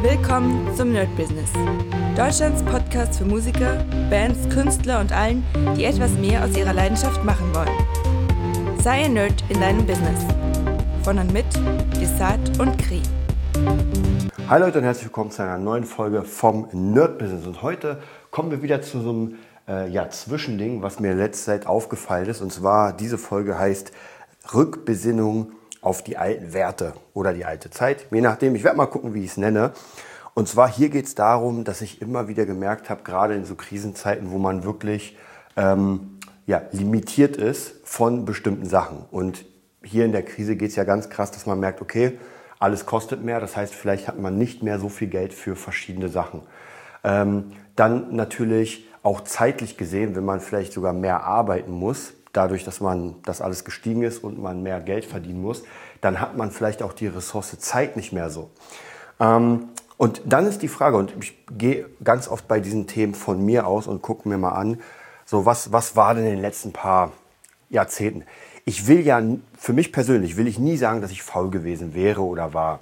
Willkommen zum Nerd Business. Deutschlands Podcast für Musiker, Bands, Künstler und allen, die etwas mehr aus ihrer Leidenschaft machen wollen. Sei ein Nerd in deinem Business. Von und mit Desart und Kri. Hi Leute und herzlich willkommen zu einer neuen Folge vom Nerd Business. Und heute kommen wir wieder zu so einem äh, ja, Zwischending, was mir letzte Zeit aufgefallen ist. Und zwar diese Folge heißt Rückbesinnung auf die alten Werte oder die alte Zeit, je nachdem. Ich werde mal gucken, wie ich es nenne. Und zwar hier geht es darum, dass ich immer wieder gemerkt habe, gerade in so Krisenzeiten, wo man wirklich ähm, ja, limitiert ist von bestimmten Sachen. Und hier in der Krise geht es ja ganz krass, dass man merkt, okay, alles kostet mehr. Das heißt, vielleicht hat man nicht mehr so viel Geld für verschiedene Sachen. Ähm, dann natürlich auch zeitlich gesehen, wenn man vielleicht sogar mehr arbeiten muss, dadurch, dass man das alles gestiegen ist und man mehr Geld verdienen muss, dann hat man vielleicht auch die Ressource Zeit nicht mehr so. Ähm, und dann ist die Frage, und ich gehe ganz oft bei diesen Themen von mir aus und gucke mir mal an, so was, was war denn in den letzten paar Jahrzehnten? Ich will ja, für mich persönlich will ich nie sagen, dass ich faul gewesen wäre oder war.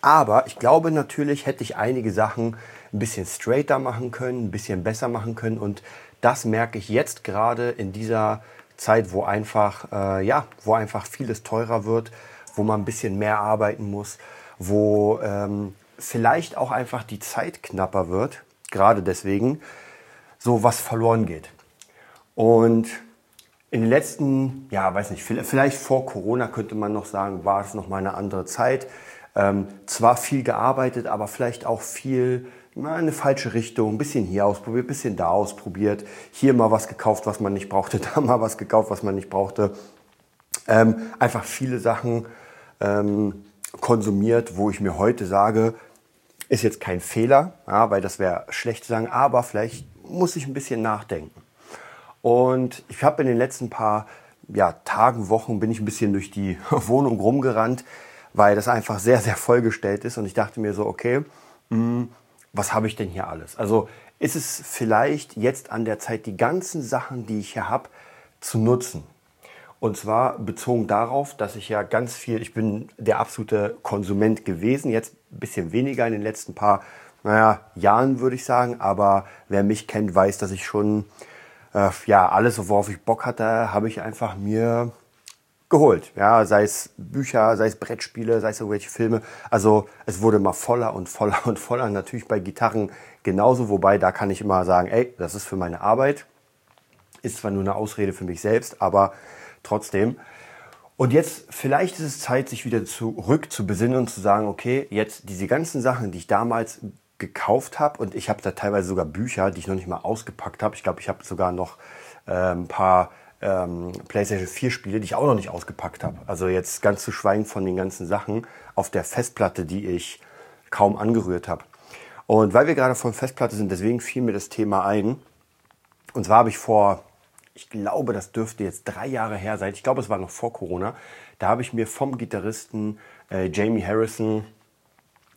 Aber ich glaube natürlich hätte ich einige Sachen ein bisschen straighter machen können, ein bisschen besser machen können. Und das merke ich jetzt gerade in dieser Zeit, wo einfach, äh, ja, wo einfach vieles teurer wird, wo man ein bisschen mehr arbeiten muss, wo ähm, vielleicht auch einfach die Zeit knapper wird, gerade deswegen, so was verloren geht. Und in den letzten, ja, weiß nicht, vielleicht vor Corona könnte man noch sagen, war es noch mal eine andere Zeit. Ähm, zwar viel gearbeitet, aber vielleicht auch viel mal eine falsche Richtung, ein bisschen hier ausprobiert, ein bisschen da ausprobiert, hier mal was gekauft, was man nicht brauchte, da mal was gekauft, was man nicht brauchte. Ähm, einfach viele Sachen ähm, konsumiert, wo ich mir heute sage, ist jetzt kein Fehler, ja, weil das wäre schlecht zu sagen, aber vielleicht muss ich ein bisschen nachdenken. Und ich habe in den letzten paar ja, Tagen, Wochen bin ich ein bisschen durch die Wohnung rumgerannt, weil das einfach sehr, sehr vollgestellt ist. Und ich dachte mir so, okay, mh, hm, was habe ich denn hier alles? Also ist es vielleicht jetzt an der Zeit, die ganzen Sachen, die ich hier habe, zu nutzen. Und zwar bezogen darauf, dass ich ja ganz viel, ich bin der absolute Konsument gewesen, jetzt ein bisschen weniger in den letzten paar naja, Jahren würde ich sagen, aber wer mich kennt, weiß, dass ich schon äh, ja alles, worauf ich Bock hatte, habe ich einfach mir geholt. Ja, sei es Bücher, sei es Brettspiele, sei es irgendwelche Filme. Also es wurde mal voller und voller und voller. Natürlich bei Gitarren genauso, wobei da kann ich immer sagen, ey, das ist für meine Arbeit. Ist zwar nur eine Ausrede für mich selbst, aber trotzdem. Und jetzt vielleicht ist es Zeit, sich wieder zurück zu besinnen und zu sagen, okay, jetzt diese ganzen Sachen, die ich damals gekauft habe und ich habe da teilweise sogar Bücher, die ich noch nicht mal ausgepackt habe. Ich glaube, ich habe sogar noch äh, ein paar ähm, PlayStation 4 Spiele, die ich auch noch nicht ausgepackt habe. Also jetzt ganz zu schweigen von den ganzen Sachen auf der Festplatte, die ich kaum angerührt habe. Und weil wir gerade von Festplatte sind, deswegen fiel mir das Thema ein. Und zwar habe ich vor, ich glaube, das dürfte jetzt drei Jahre her sein. Ich glaube, es war noch vor Corona. Da habe ich mir vom Gitarristen äh, Jamie Harrison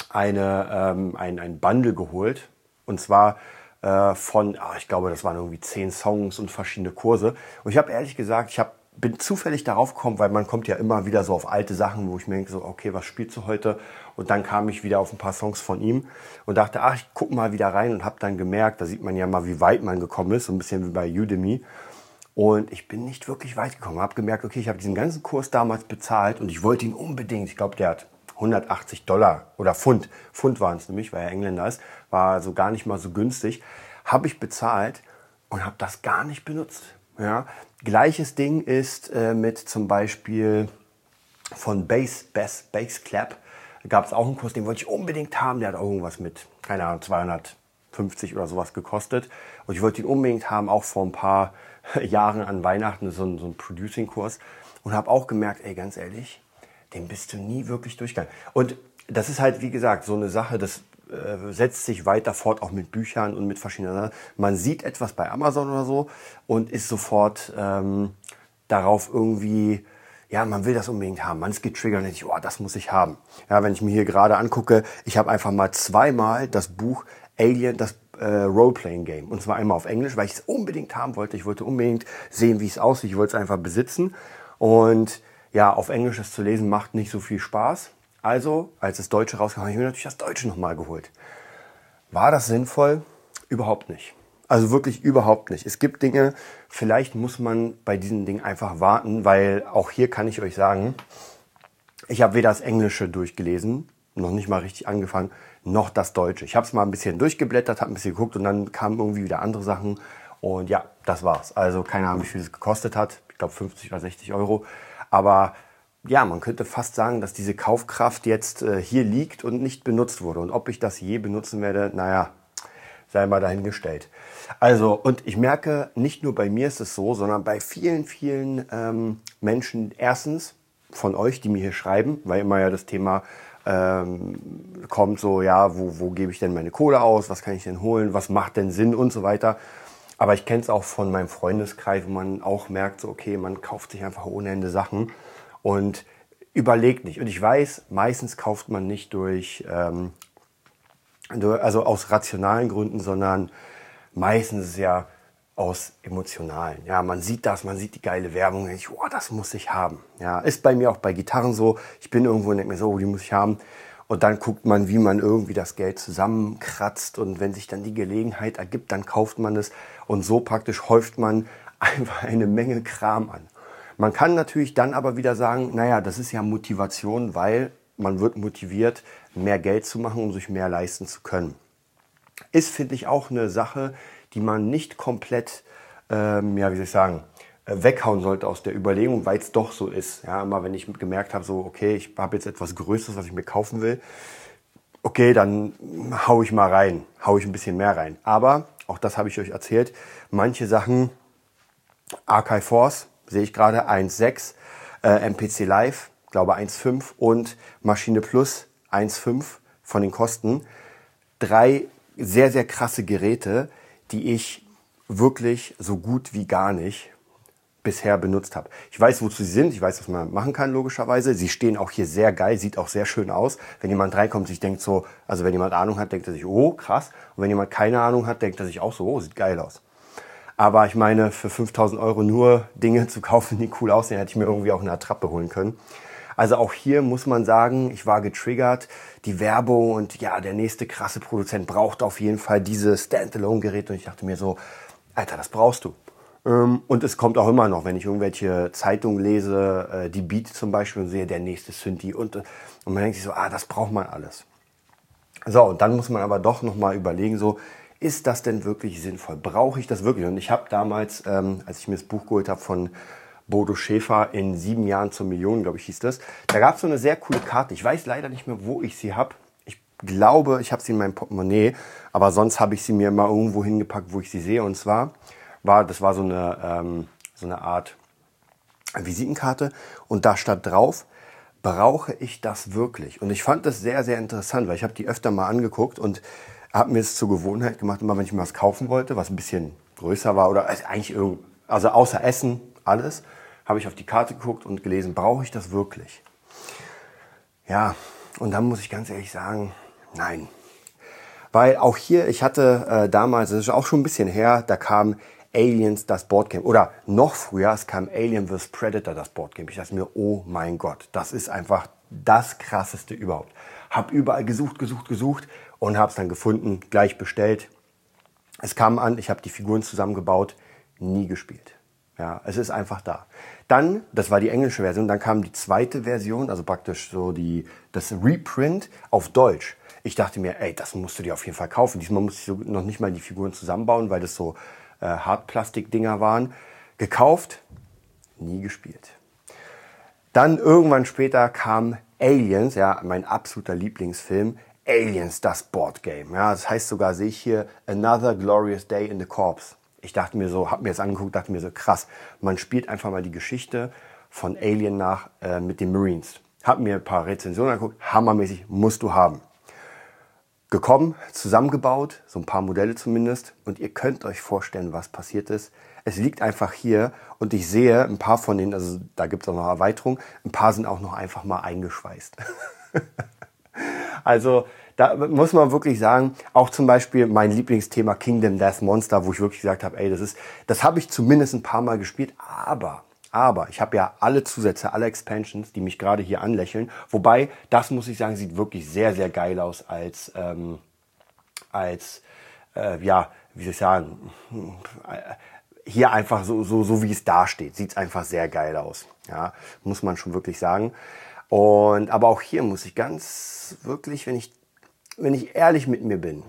eine, ähm, ein, ein Bundle geholt. Und zwar äh, von, ach, ich glaube, das waren irgendwie zehn Songs und verschiedene Kurse. Und ich habe ehrlich gesagt, ich hab, bin zufällig darauf gekommen, weil man kommt ja immer wieder so auf alte Sachen, wo ich mir denke, so, okay, was spielst du heute? Und dann kam ich wieder auf ein paar Songs von ihm und dachte, ach, ich guck mal wieder rein und habe dann gemerkt, da sieht man ja mal, wie weit man gekommen ist, so ein bisschen wie bei Udemy. Und ich bin nicht wirklich weit gekommen. Habe gemerkt, okay, ich habe diesen ganzen Kurs damals bezahlt und ich wollte ihn unbedingt. Ich glaube, der hat 180 Dollar oder Pfund. Pfund waren es nämlich, weil er Engländer ist. War also gar nicht mal so günstig. Habe ich bezahlt und habe das gar nicht benutzt. Ja. Gleiches Ding ist äh, mit zum Beispiel von Bass, Bass, Bass Clap. Gab es auch einen Kurs, den wollte ich unbedingt haben. Der hat auch irgendwas mit, keine Ahnung, 250 oder sowas gekostet. Und ich wollte ihn unbedingt haben, auch vor ein paar Jahren an Weihnachten, so so ein Producing-Kurs. Und habe auch gemerkt, ey, ganz ehrlich, den bist du nie wirklich durchgegangen. Und das ist halt, wie gesagt, so eine Sache, das äh, setzt sich weiter fort, auch mit Büchern und mit verschiedenen. Man sieht etwas bei Amazon oder so und ist sofort ähm, darauf irgendwie, ja, man will das unbedingt haben. Man ist getriggert und denkt, oh, das muss ich haben. Ja, wenn ich mir hier gerade angucke, ich habe einfach mal zweimal das Buch Alien, das äh, Roleplaying Game. Und zwar einmal auf Englisch, weil ich es unbedingt haben wollte. Ich wollte unbedingt sehen, wie es aussieht. Ich wollte es einfach besitzen. Und ja, auf Englisch das zu lesen macht nicht so viel Spaß. Also, als das Deutsche rauskam, habe ich mir natürlich das Deutsche nochmal geholt. War das sinnvoll? Überhaupt nicht. Also wirklich überhaupt nicht. Es gibt Dinge, vielleicht muss man bei diesen Dingen einfach warten, weil auch hier kann ich euch sagen, ich habe weder das Englische durchgelesen, noch nicht mal richtig angefangen, noch das Deutsche. Ich habe es mal ein bisschen durchgeblättert, habe ein bisschen geguckt und dann kamen irgendwie wieder andere Sachen. Und ja, das war's. Also keine Ahnung, wie viel es gekostet hat. Ich glaube 50 oder 60 Euro. Aber ja, man könnte fast sagen, dass diese Kaufkraft jetzt äh, hier liegt und nicht benutzt wurde. Und ob ich das je benutzen werde, naja, sei mal dahingestellt. Also, und ich merke, nicht nur bei mir ist es so, sondern bei vielen, vielen ähm, Menschen, erstens von euch, die mir hier schreiben, weil immer ja das Thema ähm, kommt so, ja, wo, wo gebe ich denn meine Kohle aus, was kann ich denn holen, was macht denn Sinn und so weiter. Aber ich kenne es auch von meinem Freundeskreis, wo man auch merkt, so, okay, man kauft sich einfach ohne Ende Sachen und überlegt nicht. Und ich weiß, meistens kauft man nicht durch, ähm, also aus rationalen Gründen, sondern meistens ist ja aus emotionalen. Ja, man sieht das, man sieht die geile Werbung denkt, oh, das muss ich haben. Ja, ist bei mir auch bei Gitarren so. Ich bin irgendwo und denke mir so, oh, die muss ich haben. Und dann guckt man, wie man irgendwie das Geld zusammenkratzt. Und wenn sich dann die Gelegenheit ergibt, dann kauft man es. Und so praktisch häuft man einfach eine Menge Kram an. Man kann natürlich dann aber wieder sagen, naja, das ist ja Motivation, weil man wird motiviert, mehr Geld zu machen, um sich mehr leisten zu können. Ist, finde ich, auch eine Sache, die man nicht komplett, ähm, ja, wie soll ich sagen, weghauen sollte aus der Überlegung, weil es doch so ist. Ja, immer wenn ich gemerkt habe, so, okay, ich habe jetzt etwas Größeres, was ich mir kaufen will, okay, dann hau ich mal rein, hau ich ein bisschen mehr rein. Aber, auch das habe ich euch erzählt, manche Sachen, Archive Force, sehe ich gerade 1.6, äh, MPC Live, glaube 1.5 und Maschine Plus 1.5 von den Kosten. Drei sehr, sehr krasse Geräte, die ich wirklich so gut wie gar nicht bisher benutzt habe. Ich weiß, wozu sie sind, ich weiß, was man machen kann, logischerweise. Sie stehen auch hier sehr geil, sieht auch sehr schön aus. Wenn jemand reinkommt, sich denkt so, also wenn jemand Ahnung hat, denkt er sich, oh, krass. Und wenn jemand keine Ahnung hat, denkt er sich auch so, oh, sieht geil aus. Aber ich meine, für 5000 Euro nur Dinge zu kaufen, die cool aussehen, hätte ich mir irgendwie auch eine Attrappe holen können. Also auch hier muss man sagen, ich war getriggert. Die Werbung und ja, der nächste krasse Produzent braucht auf jeden Fall diese Standalone-Geräte. Und ich dachte mir so, Alter, das brauchst du. Ähm, und es kommt auch immer noch, wenn ich irgendwelche Zeitungen lese, äh, die Beat zum Beispiel und sehe, der nächste Synthi und, und man denkt sich so, ah, das braucht man alles. So, und dann muss man aber doch nochmal überlegen, so, ist das denn wirklich sinnvoll? Brauche ich das wirklich? Und ich habe damals, ähm, als ich mir das Buch geholt habe von Bodo Schäfer in sieben Jahren zur Million, glaube ich, hieß das. Da gab es so eine sehr coole Karte. Ich weiß leider nicht mehr, wo ich sie habe. Ich glaube, ich habe sie in meinem Portemonnaie, aber sonst habe ich sie mir mal irgendwo hingepackt, wo ich sie sehe. Und zwar war, das war so eine, ähm, so eine Art Visitenkarte und da stand drauf, brauche ich das wirklich? Und ich fand das sehr, sehr interessant, weil ich habe die öfter mal angeguckt und habe mir es zur Gewohnheit gemacht, immer wenn ich mir was kaufen wollte, was ein bisschen größer war oder also eigentlich irgend, also außer Essen, alles, habe ich auf die Karte geguckt und gelesen, brauche ich das wirklich? Ja, und dann muss ich ganz ehrlich sagen, nein. Weil auch hier, ich hatte äh, damals, das ist auch schon ein bisschen her, da kam Aliens das Boardgame. Oder noch früher, es kam Alien vs. Predator das Boardgame. Ich dachte mir, oh mein Gott, das ist einfach das krasseste überhaupt. Hab überall gesucht, gesucht, gesucht und habe es dann gefunden, gleich bestellt. Es kam an, ich habe die Figuren zusammengebaut, nie gespielt. Ja, es ist einfach da. Dann, das war die englische Version, dann kam die zweite Version, also praktisch so die, das Reprint auf Deutsch. Ich dachte mir, ey, das musst du dir auf jeden Fall kaufen. Diesmal musste ich so noch nicht mal die Figuren zusammenbauen, weil das so äh, Hartplastik-Dinger waren. Gekauft, nie gespielt. Dann irgendwann später kam Aliens, ja, mein absoluter Lieblingsfilm. Aliens, das Boardgame. Ja, das heißt sogar, sehe ich hier Another Glorious Day in the Corps ich dachte mir so, habe mir das angeguckt, dachte mir so, krass, man spielt einfach mal die Geschichte von Alien nach äh, mit den Marines. Hab mir ein paar Rezensionen angeguckt, hammermäßig, musst du haben. Gekommen, zusammengebaut, so ein paar Modelle zumindest, und ihr könnt euch vorstellen, was passiert ist. Es liegt einfach hier und ich sehe ein paar von denen, also da gibt es auch noch Erweiterungen, ein paar sind auch noch einfach mal eingeschweißt. also da muss man wirklich sagen, auch zum Beispiel mein Lieblingsthema Kingdom Death Monster, wo ich wirklich gesagt habe, ey, das ist, das habe ich zumindest ein paar Mal gespielt, aber, Aber ich habe ja alle Zusätze, alle Expansions, die mich gerade hier anlächeln. Wobei, das muss ich sagen, sieht wirklich sehr, sehr geil aus als, ähm, als äh, ja, wie soll ich sagen, hier einfach so, so, so wie es da steht. Sieht einfach sehr geil aus. Ja, muss man schon wirklich sagen. Und, aber auch hier muss ich ganz wirklich, wenn ich, wenn ich ehrlich mit mir bin,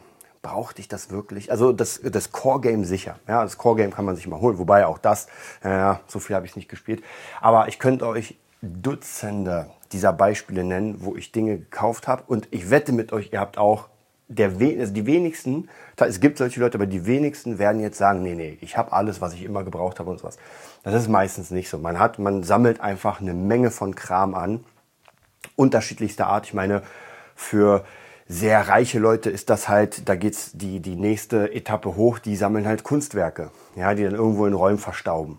brauchte ich das wirklich? Also das, das Core-Game sicher. Ja, das Core-Game kann man sich mal holen. Wobei auch das, ja, so viel habe ich nicht gespielt. Aber ich könnte euch Dutzende dieser Beispiele nennen, wo ich Dinge gekauft habe. Und ich wette mit euch, ihr habt auch der, also die wenigsten, es gibt solche Leute, aber die wenigsten werden jetzt sagen, nee, nee, ich habe alles, was ich immer gebraucht habe und sowas. Das ist meistens nicht so. Man hat, man sammelt einfach eine Menge von Kram an, unterschiedlichster Art. Ich meine, für sehr reiche Leute ist das halt, da geht's die, die nächste Etappe hoch, die sammeln halt Kunstwerke, ja, die dann irgendwo in Räumen verstauben.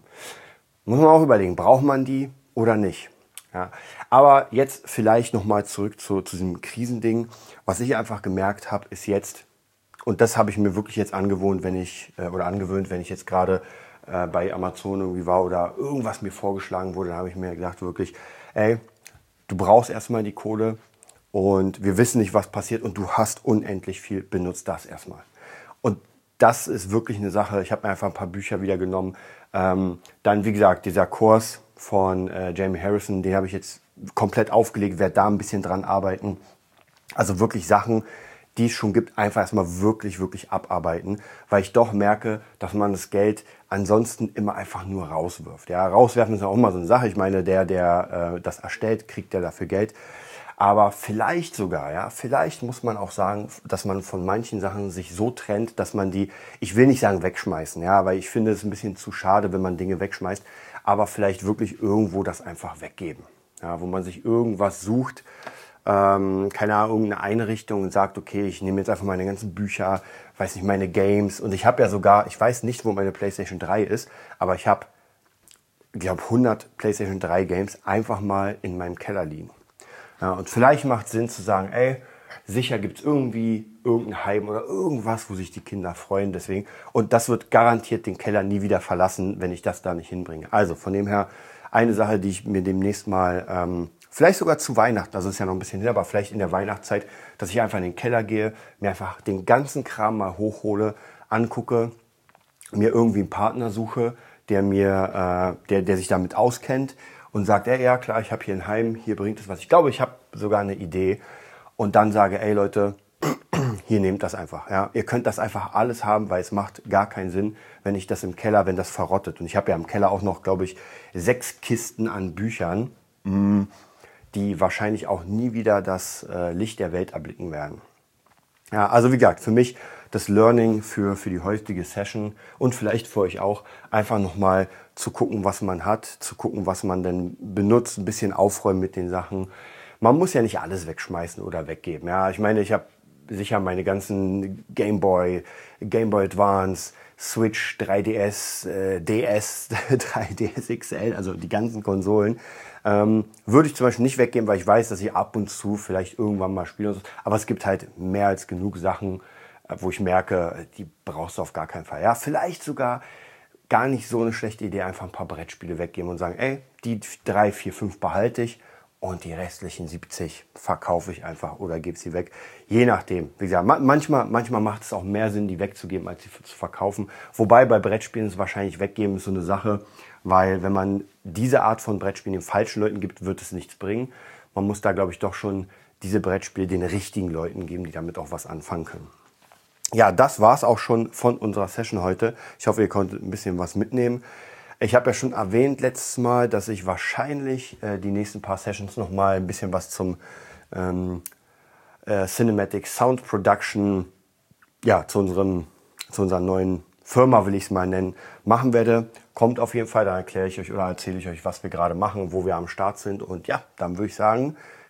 Muss man auch überlegen, braucht man die oder nicht? Ja. Aber jetzt vielleicht nochmal zurück zu, zu diesem Krisending. Was ich einfach gemerkt habe, ist jetzt, und das habe ich mir wirklich jetzt angewohnt, wenn ich, äh, oder angewöhnt, wenn ich jetzt gerade äh, bei Amazon irgendwie war oder irgendwas mir vorgeschlagen wurde, dann habe ich mir gedacht, wirklich, ey, du brauchst erstmal die Kohle, und wir wissen nicht, was passiert und du hast unendlich viel, benutzt das erstmal. Und das ist wirklich eine Sache. Ich habe mir einfach ein paar Bücher wieder genommen. Ähm, dann, wie gesagt, dieser Kurs von äh, Jamie Harrison, den habe ich jetzt komplett aufgelegt, werde da ein bisschen dran arbeiten. Also wirklich Sachen, die es schon gibt, einfach erstmal wirklich, wirklich abarbeiten, weil ich doch merke, dass man das Geld ansonsten immer einfach nur rauswirft. Ja, rauswerfen ist auch immer so eine Sache. Ich meine, der, der äh, das erstellt, kriegt ja dafür Geld. Aber vielleicht sogar, ja, vielleicht muss man auch sagen, dass man von manchen Sachen sich so trennt, dass man die, ich will nicht sagen wegschmeißen, ja, weil ich finde es ein bisschen zu schade, wenn man Dinge wegschmeißt, aber vielleicht wirklich irgendwo das einfach weggeben. Ja, wo man sich irgendwas sucht, ähm, keine Ahnung, irgendeine Einrichtung und sagt, okay, ich nehme jetzt einfach meine ganzen Bücher, weiß nicht, meine Games und ich habe ja sogar, ich weiß nicht, wo meine PlayStation 3 ist, aber ich habe, ich glaube, 100 PlayStation 3 Games einfach mal in meinem Keller liegen. Ja, und vielleicht macht es Sinn zu sagen, ey, sicher gibt es irgendwie irgendein Heim oder irgendwas, wo sich die Kinder freuen. Deswegen. Und das wird garantiert den Keller nie wieder verlassen, wenn ich das da nicht hinbringe. Also von dem her eine Sache, die ich mir demnächst mal, ähm, vielleicht sogar zu Weihnachten, das ist ja noch ein bisschen hin, aber vielleicht in der Weihnachtszeit, dass ich einfach in den Keller gehe, mir einfach den ganzen Kram mal hochhole, angucke, mir irgendwie einen Partner suche, der mir, äh, der, der sich damit auskennt, und sagt, ey, ja klar, ich habe hier ein Heim, hier bringt es was. Ich glaube, ich habe sogar eine Idee und dann sage, ey Leute, hier nehmt das einfach. Ja, ihr könnt das einfach alles haben, weil es macht gar keinen Sinn, wenn ich das im Keller, wenn das verrottet. Und ich habe ja im Keller auch noch, glaube ich, sechs Kisten an Büchern, mm, die wahrscheinlich auch nie wieder das äh, Licht der Welt erblicken werden. Ja, also wie gesagt, für mich das Learning für, für die heutige Session und vielleicht für euch auch, einfach nochmal zu gucken, was man hat, zu gucken, was man denn benutzt, ein bisschen aufräumen mit den Sachen. Man muss ja nicht alles wegschmeißen oder weggeben. Ja, ich meine, ich habe sicher meine ganzen Game Boy, Game Boy Advance, Switch, 3DS, äh, DS, 3DS XL, also die ganzen Konsolen, ähm, würde ich zum Beispiel nicht weggeben, weil ich weiß, dass ich ab und zu vielleicht irgendwann mal spiele. Aber es gibt halt mehr als genug Sachen, wo ich merke, die brauchst du auf gar keinen Fall. Ja, vielleicht sogar gar nicht so eine schlechte Idee, einfach ein paar Brettspiele weggeben und sagen, ey, die drei, vier, fünf behalte ich und die restlichen 70 verkaufe ich einfach oder gebe sie weg. Je nachdem. Wie gesagt, manchmal, manchmal macht es auch mehr Sinn, die wegzugeben, als sie zu verkaufen. Wobei bei Brettspielen ist wahrscheinlich weggeben ist so eine Sache, weil wenn man diese Art von Brettspielen den falschen Leuten gibt, wird es nichts bringen. Man muss da, glaube ich, doch schon diese Brettspiele den richtigen Leuten geben, die damit auch was anfangen können ja, das war's auch schon von unserer Session heute. Ich hoffe, ihr konntet ein bisschen was mitnehmen. Ich habe ja schon erwähnt letztes Mal, dass ich wahrscheinlich äh, die nächsten paar Sessions noch mal ein bisschen was zum ähm, äh, Cinematic Sound Production, ja, zu unserem, zu unserer neuen Firma, will ich es mal nennen, machen werde. Kommt auf jeden Fall, dann erkläre ich euch oder erzähle ich euch, was wir gerade machen, wo wir am Start sind. Und ja, dann würde ich sagen,